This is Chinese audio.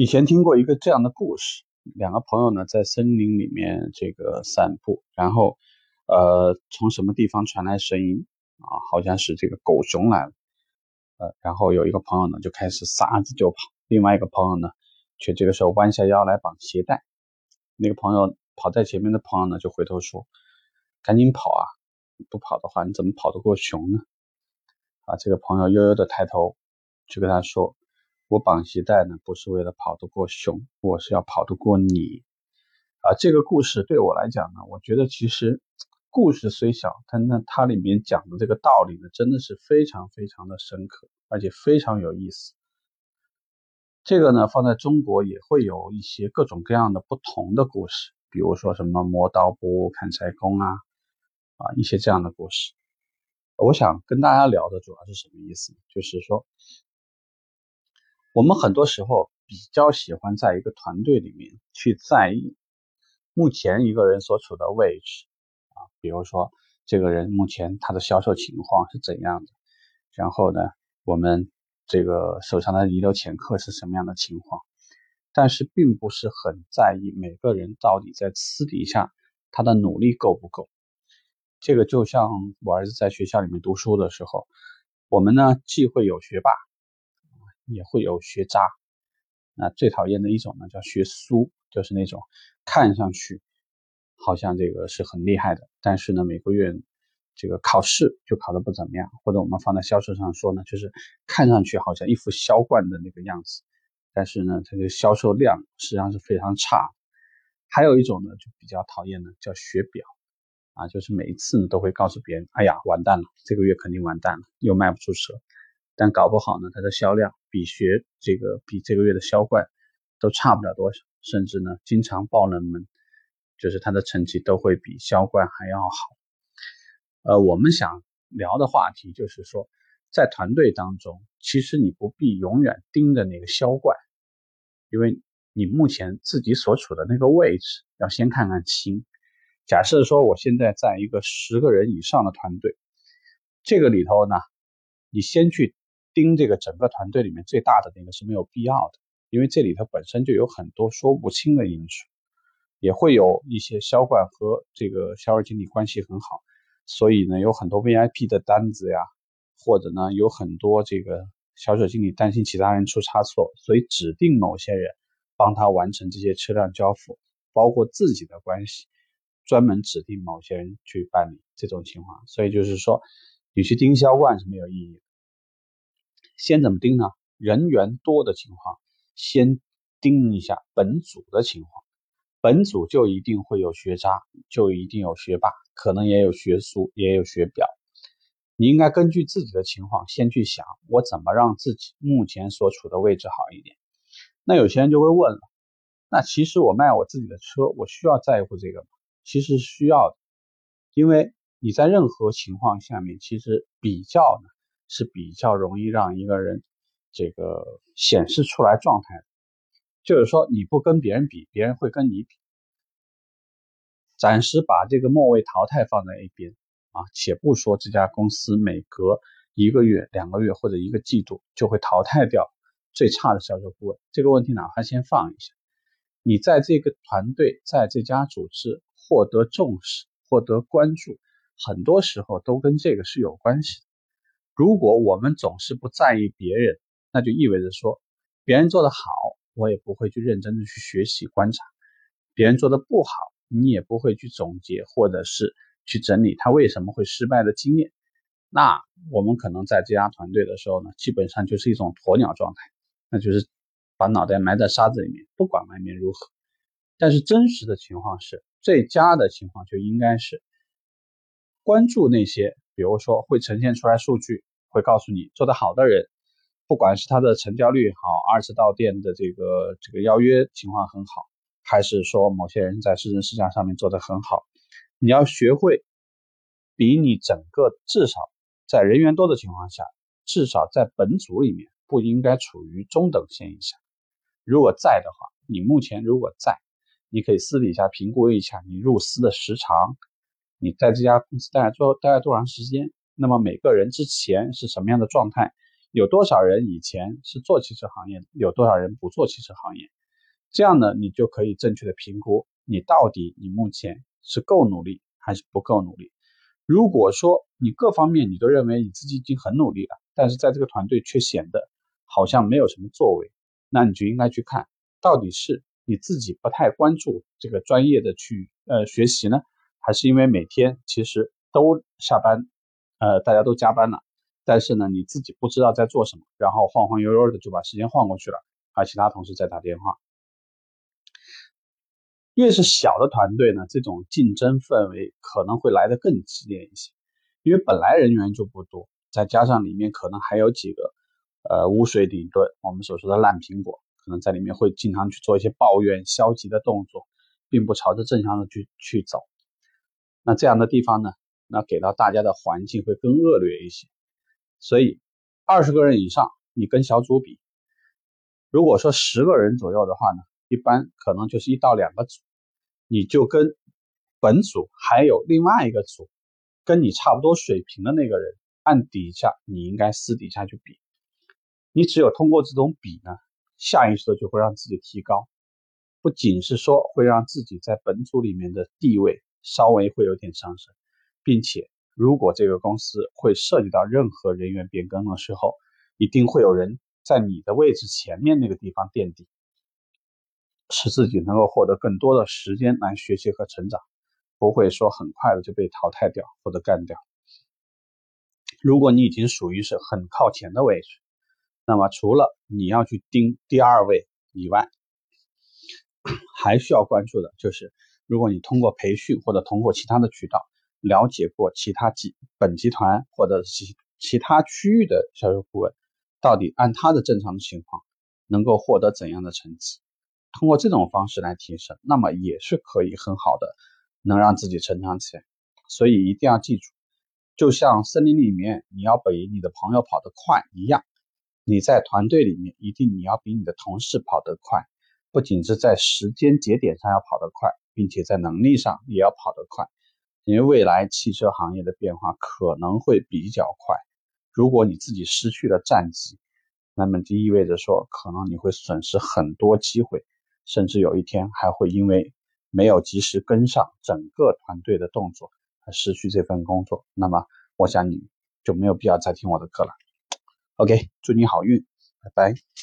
以前听过一个这样的故事：两个朋友呢在森林里面这个散步，然后，呃，从什么地方传来声音啊？好像是这个狗熊来了，呃，然后有一个朋友呢就开始撒子就跑，另外一个朋友呢却这个时候弯下腰来绑鞋带。那个朋友跑在前面的朋友呢就回头说：“赶紧跑啊！不跑的话你怎么跑得过熊呢？”啊，这个朋友悠悠的抬头就跟他说。我绑鞋带呢，不是为了跑得过熊，我是要跑得过你。啊，这个故事对我来讲呢，我觉得其实故事虽小，但那它里面讲的这个道理呢，真的是非常非常的深刻，而且非常有意思。这个呢，放在中国也会有一些各种各样的不同的故事，比如说什么磨刀不误砍柴工啊，啊一些这样的故事。我想跟大家聊的主要是什么意思？就是说。我们很多时候比较喜欢在一个团队里面去在意目前一个人所处的位置啊，比如说这个人目前他的销售情况是怎样的，然后呢，我们这个手上的遗留潜客是什么样的情况，但是并不是很在意每个人到底在私底下他的努力够不够。这个就像我儿子在学校里面读书的时候，我们呢既会有学霸。也会有学渣，那最讨厌的一种呢，叫学苏，就是那种看上去好像这个是很厉害的，但是呢，每个月这个考试就考得不怎么样，或者我们放在销售上说呢，就是看上去好像一副销冠的那个样子，但是呢，这个销售量实际上是非常差。还有一种呢，就比较讨厌的叫学表，啊，就是每一次呢都会告诉别人，哎呀，完蛋了，这个月肯定完蛋了，又卖不出车。但搞不好呢，它的销量比学这个比这个月的销冠都差不了多少，甚至呢经常爆冷门，就是他的成绩都会比销冠还要好。呃，我们想聊的话题就是说，在团队当中，其实你不必永远盯着那个销冠，因为你目前自己所处的那个位置要先看看清。假设说我现在在一个十个人以上的团队，这个里头呢，你先去。盯这个整个团队里面最大的那个是没有必要的，因为这里头本身就有很多说不清的因素，也会有一些销冠和这个销售经理关系很好，所以呢有很多 VIP 的单子呀，或者呢有很多这个销售经理担心其他人出差错，所以指定某些人帮他完成这些车辆交付，包括自己的关系，专门指定某些人去办理这种情况，所以就是说你去盯销冠是没有意义的。先怎么盯呢？人员多的情况，先盯一下本组的情况。本组就一定会有学渣，就一定有学霸，可能也有学苏，也有学表。你应该根据自己的情况，先去想我怎么让自己目前所处的位置好一点。那有些人就会问了，那其实我卖我自己的车，我需要在乎这个吗？其实需要的，因为你在任何情况下面，其实比较呢。是比较容易让一个人这个显示出来状态的，就是说你不跟别人比，别人会跟你比。暂时把这个末位淘汰放在一边啊，且不说这家公司每隔一个月、两个月或者一个季度就会淘汰掉最差的销售顾问，这个问题哪怕先放一下。你在这个团队、在这家组织获得重视、获得关注，很多时候都跟这个是有关系的。如果我们总是不在意别人，那就意味着说，别人做得好，我也不会去认真的去学习观察；别人做的不好，你也不会去总结或者是去整理他为什么会失败的经验。那我们可能在这家团队的时候呢，基本上就是一种鸵鸟状态，那就是把脑袋埋在沙子里面，不管外面如何。但是真实的情况是，最佳的情况就应该是关注那些，比如说会呈现出来数据。会告诉你做得好的人，不管是他的成交率好，二次到店的这个这个邀约情况很好，还是说某些人在市政市场上面做得很好，你要学会比你整个至少在人员多的情况下，至少在本组里面不应该处于中等线以下。如果在的话，你目前如果在，你可以私底下评估一下你入司的时长，你在这家公司待了多待了多长时间。那么每个人之前是什么样的状态？有多少人以前是做汽车行业，有多少人不做汽车行业，这样呢，你就可以正确的评估你到底你目前是够努力还是不够努力。如果说你各方面你都认为你自己已经很努力了，但是在这个团队却显得好像没有什么作为，那你就应该去看到底是你自己不太关注这个专业的去呃学习呢，还是因为每天其实都下班，呃大家都加班了。但是呢，你自己不知道在做什么，然后晃晃悠悠的就把时间晃过去了，而其他同事在打电话。越是小的团队呢，这种竞争氛围可能会来得更激烈一些，因为本来人员就不多，再加上里面可能还有几个呃污水顶顿，我们所说的烂苹果，可能在里面会经常去做一些抱怨、消极的动作，并不朝着正向的去去走。那这样的地方呢，那给到大家的环境会更恶劣一些。所以，二十个人以上，你跟小组比，如果说十个人左右的话呢，一般可能就是一到两个组，你就跟本组还有另外一个组，跟你差不多水平的那个人，按底下你应该私底下去比。你只有通过这种比呢，下意识的就会让自己提高，不仅是说会让自己在本组里面的地位稍微会有点上升，并且。如果这个公司会涉及到任何人员变更的时候，一定会有人在你的位置前面那个地方垫底，使自己能够获得更多的时间来学习和成长，不会说很快的就被淘汰掉或者干掉。如果你已经属于是很靠前的位置，那么除了你要去盯第二位以外，还需要关注的就是，如果你通过培训或者通过其他的渠道。了解过其他集本集团或者其其他区域的销售顾问，到底按他的正常的情况能够获得怎样的成绩？通过这种方式来提升，那么也是可以很好的能让自己成长起来。所以一定要记住，就像森林里面你要比你的朋友跑得快一样，你在团队里面一定你要比你的同事跑得快，不仅是在时间节点上要跑得快，并且在能力上也要跑得快。因为未来汽车行业的变化可能会比较快，如果你自己失去了战机，那么就意味着说，可能你会损失很多机会，甚至有一天还会因为没有及时跟上整个团队的动作而失去这份工作。那么，我想你就没有必要再听我的课了。OK，祝你好运，拜拜。